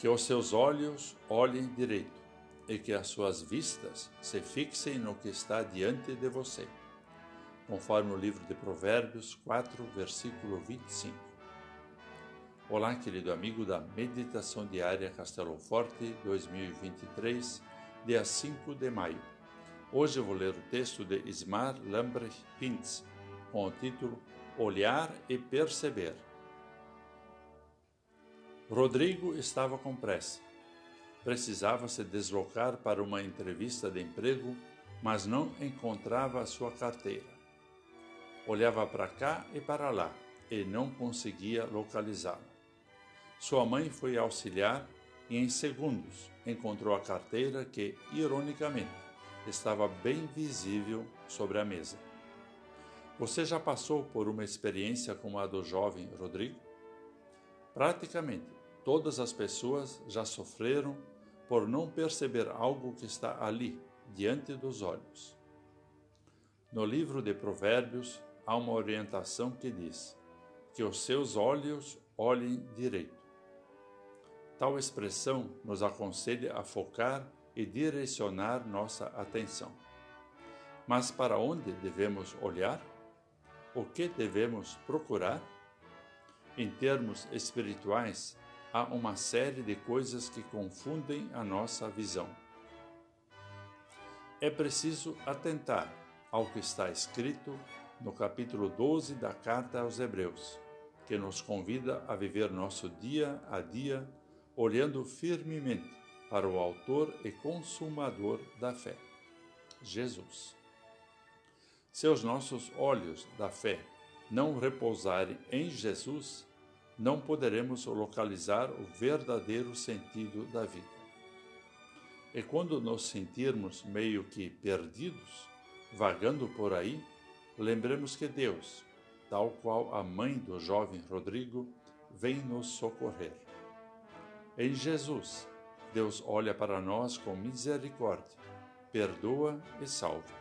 Que os seus olhos olhem direito e que as suas vistas se fixem no que está diante de você, conforme o livro de Provérbios 4, versículo 25. Olá, querido amigo da Meditação Diária Castelo Forte 2023, dia 5 de maio. Hoje vou ler o texto de Ismar Lambrecht Pintz, com o título Olhar e Perceber. Rodrigo estava com pressa. Precisava se deslocar para uma entrevista de emprego, mas não encontrava a sua carteira. Olhava para cá e para lá e não conseguia localizá-la. Sua mãe foi auxiliar e, em segundos, encontrou a carteira que, ironicamente, estava bem visível sobre a mesa. Você já passou por uma experiência como a do jovem Rodrigo? Praticamente Todas as pessoas já sofreram por não perceber algo que está ali, diante dos olhos. No livro de Provérbios há uma orientação que diz: que os seus olhos olhem direito. Tal expressão nos aconselha a focar e direcionar nossa atenção. Mas para onde devemos olhar? O que devemos procurar? Em termos espirituais, há uma série de coisas que confundem a nossa visão. É preciso atentar ao que está escrito no capítulo 12 da Carta aos Hebreus, que nos convida a viver nosso dia a dia olhando firmemente para o Autor e Consumador da fé, Jesus. Se os nossos olhos da fé não repousarem em Jesus, não poderemos localizar o verdadeiro sentido da vida. E quando nos sentirmos meio que perdidos, vagando por aí, lembremos que Deus, tal qual a mãe do jovem Rodrigo, vem nos socorrer. Em Jesus, Deus olha para nós com misericórdia, perdoa e salva,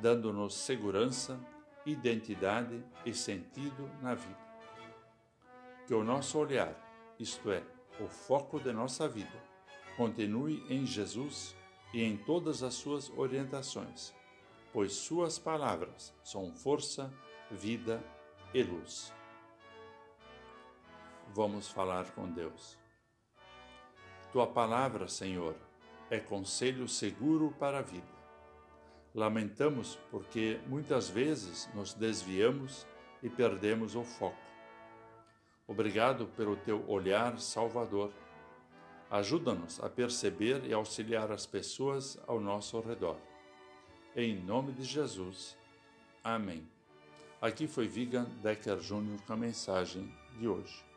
dando-nos segurança, identidade e sentido na vida que o nosso olhar, isto é, o foco de nossa vida, continue em Jesus e em todas as suas orientações, pois suas palavras são força, vida e luz. Vamos falar com Deus. Tua palavra, Senhor, é conselho seguro para a vida. Lamentamos porque muitas vezes nos desviamos e perdemos o foco. Obrigado pelo teu olhar salvador. Ajuda-nos a perceber e auxiliar as pessoas ao nosso redor. Em nome de Jesus. Amém. Aqui foi Vigan Decker Júnior com a mensagem de hoje.